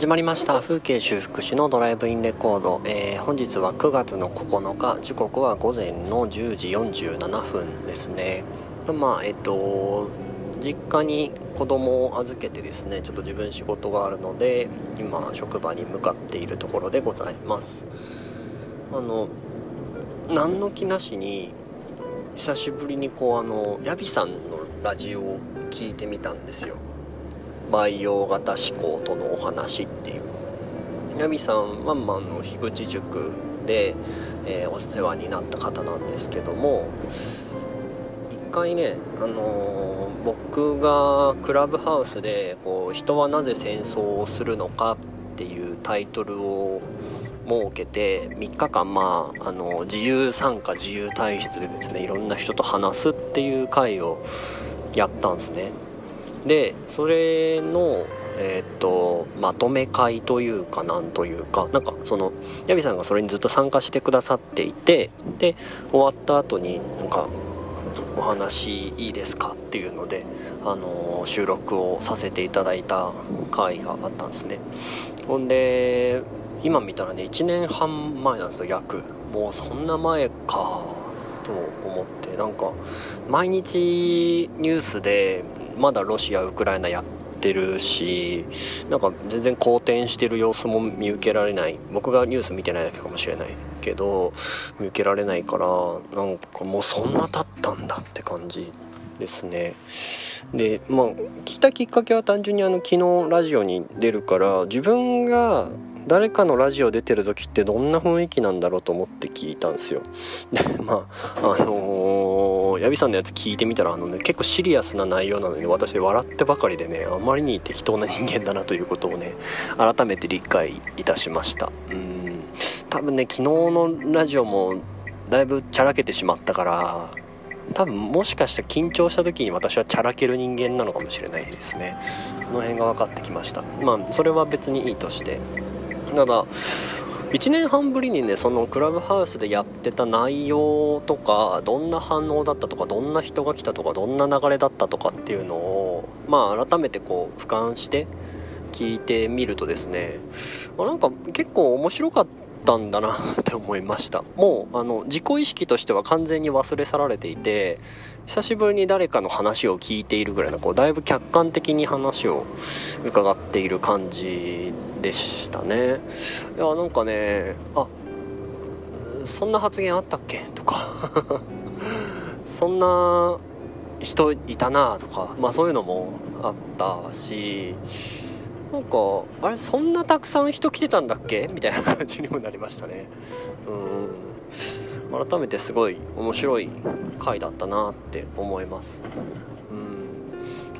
始まりました。風景修復師のドライブインレコード、えー、本日は9月の9日。時刻は午前の10時47分ですね。まあえっと実家に子供を預けてですねちょっと自分仕事があるので今職場に向かっているところでございます。あの何の気なしに久しぶりにこうあのヤビさんのラジオを聞いてみたんですよ。培養型思考とのお話っていうヤミさんワンマンの樋口塾で、えー、お世話になった方なんですけども一回ね、あのー、僕がクラブハウスでこう「人はなぜ戦争をするのか」っていうタイトルを設けて3日間まああの自由参加自由体質でですねいろんな人と話すっていう会をやったんですね。でそれのえー、っとまとめ会というかなんというかなんかそのヤビさんがそれにずっと参加してくださっていてで終わった後になんか「お話いいですか?」っていうので、あのー、収録をさせていただいた回があったんですねほんで今見たらね1年半前なんですよ約もうそんな前かと思ってなんか毎日ニュースでまだロシアウクライナやってるしなんか全然好転してる様子も見受けられない。僕がニュース見てないだけかもしれないけど見受けられないからなんかもうそんな経ったんだって感じですね。でまあ聞いたきっかけは単純にあの昨日ラジオに出るから自分が誰かのラジオ出てる時ってどんな雰囲気なんだろうと思って聞いたんですよ。でまああのー、ヤビさんのやつ聞いてみたらあの、ね、結構シリアスな内容なのに私笑ってばかりでねあまりに適当な人間だなということをね改めて理解いたしました。うん。多分ね昨日のラジオもだいぶちゃらけてしまったから多分もしかしたら緊張した時に私はチャラける人間なのかもしれないですね。この辺が分かってきました。まあそれは別にいいとして。ただ1年半ぶりにねそのクラブハウスでやってた内容とかどんな反応だったとかどんな人が来たとかどんな流れだったとかっていうのをまあ改めてこう俯瞰して聞いてみるとですねなんか結構面白かったたんだなって思いました。もうあの自己意識としては完全に忘れ去られていて久しぶりに誰かの話を聞いているぐらいのこうだいぶ客観的に話を伺っている感じでしたね。いやなんかねあそんな発言あったっけ？とか。そんな人いたなとか。まあそういうのもあったしなんかあれそんなたくさん人来てたんだっけ？みたいな感じにもなりましたね。うん。改めてすごい面白い回だったなって思います。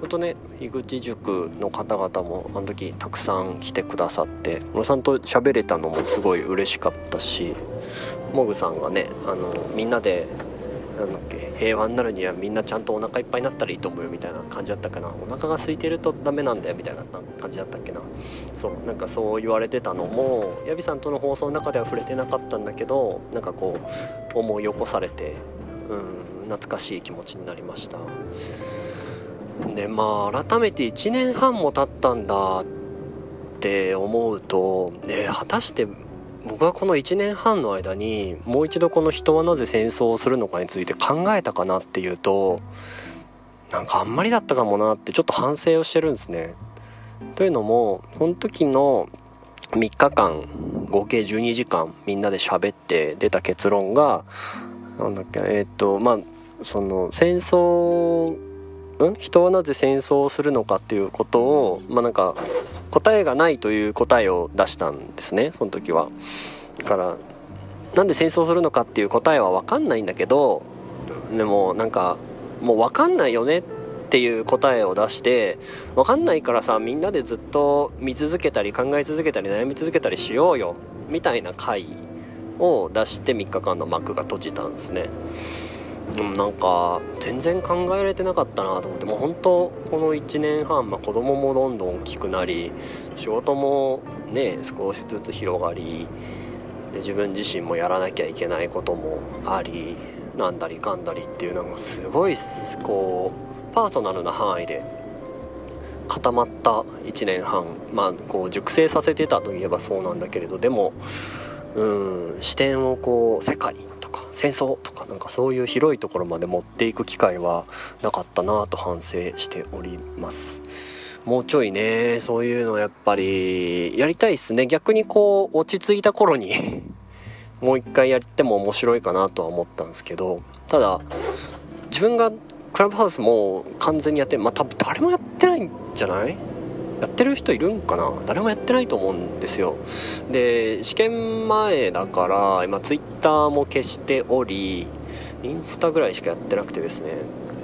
ほんとね樋口塾の方々もあの時たくさん来てくださって小野さんと喋れたのもすごい嬉しかったしモグさんがねあのみんなでなんだっけ？平和になるにはみんなちゃんとお腹いっぱいになったらいいと思うよみたいな感じだったかな。お腹が空いてるとダメなんだよみたいな感じだったっけな？そうなんかそう言われてたのもヤビさんとの放送の中では触れてなかったんだけどなんかこう思い起こされてうん懐かしい気持ちになりました。でまあ改めて1年半も経ったんだって思うとね果たして僕はこの1年半の間にもう一度この人はなぜ戦争をするのかについて考えたかなっていうとなんかあんまりだったかもなってちょっと反省をしてるんですね。というのもその時の3日間合計12時間みんなで喋って出た結論がなんだっけえっ、とまあその戦争ん？人はなぜ戦争をするのかっていうことをまあなんか答えがないという答えを出したんですねその時は。だからなんで戦争するのかっていう答えは分かんないんだけどでもなんかもう分かんないよねっていう答えを出して分かんないからさみんなでずっと見続けたり考え続けたり悩み続けたりしようよみたいな回を出して3日間の幕が閉じたんですね。でもなんか全然考えられてなかったなと思ってもう本当この1年半、まあ、子供もどんどん大きくなり仕事もね少しずつ広がりで自分自身もやらなきゃいけないこともありなんだりかんだりっていうのがすごいこうパーソナルな範囲で固まった1年半。まあこう熟成させてたといえばそうなんだけれどでもうん視点をこう世界か戦争とかなんかそういう広いところまで持っていく機会はなかったなと反省しております。もうちょいねそういうのやっぱりやりたいっすね。逆にこう落ち着いた頃に もう一回やっても面白いかなとは思ったんですけどただ自分がクラブハウスも完全にやってまあ多分誰もやってないんじゃない？やってる人いるんかな？誰もやってないと思うんですよ。で試験前だから今ツイッターも消しておりインスタぐらいしかやってなくてですね。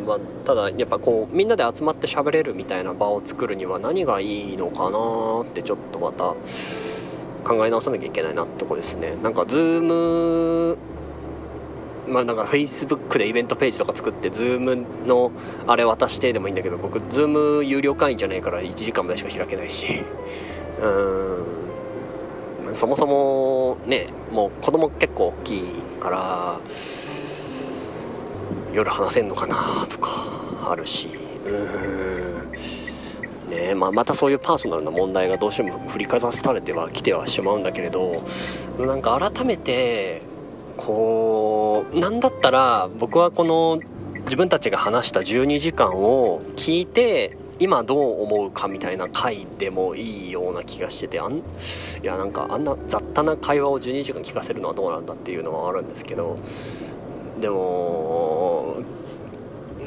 まあ、ただやっぱこうみんなで集まって喋れるみたいな場を作るには何がいいのかなってちょっとまた考え直さなきゃいけないなってとこですね。なんかズームまあなんか Facebook でイベントページとか作って Zoom のあれ渡してでもいいんだけど僕 Zoom 有料会員じゃないから1時間までしか開けないし。うん。そもそもねもう子供結構大きいから夜話せんのかなとかあるし。うん。ねまあ、またそういうパーソナルな問題がどうしても振りかざされてはきてはしまうんだけれどなんか改めてこうなんだったら僕はこの自分たちが話した12時間を聞いて今どう思うかみたいな回でもいいような気がしててあんいやなんかあんな雑多な会話を12時間聞かせるのはどうなんだっていうのはあるんですけどでも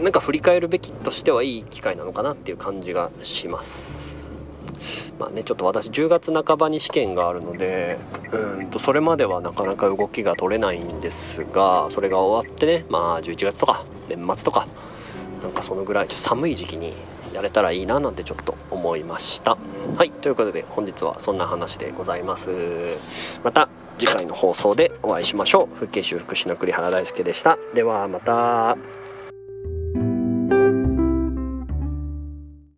なんか振り返るべきとしてはいい機会なのかなっていう感じがします。まあねちょっと私10月半ばに試験があるのでうんとそれまではなかなか動きが取れないんですがそれが終わってねまあ11月とか年末とかなんかそのぐらいちょっと寒い時期にやれたらいいななんてちょっと思いました。はいということで本日はそんな話でございます。また次回の放送でお会いしましょう。復旧修復師の栗原大輔でした。ではまた。